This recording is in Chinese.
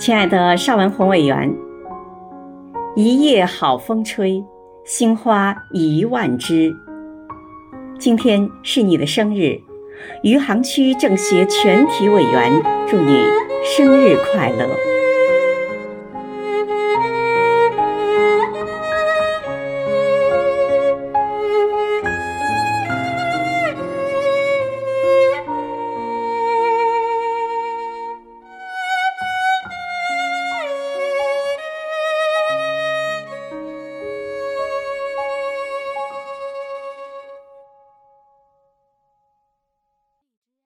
亲爱的邵文宏委员，一夜好风吹，心花一万枝。今天是你的生日，余杭区政协全体委员祝你生日快乐。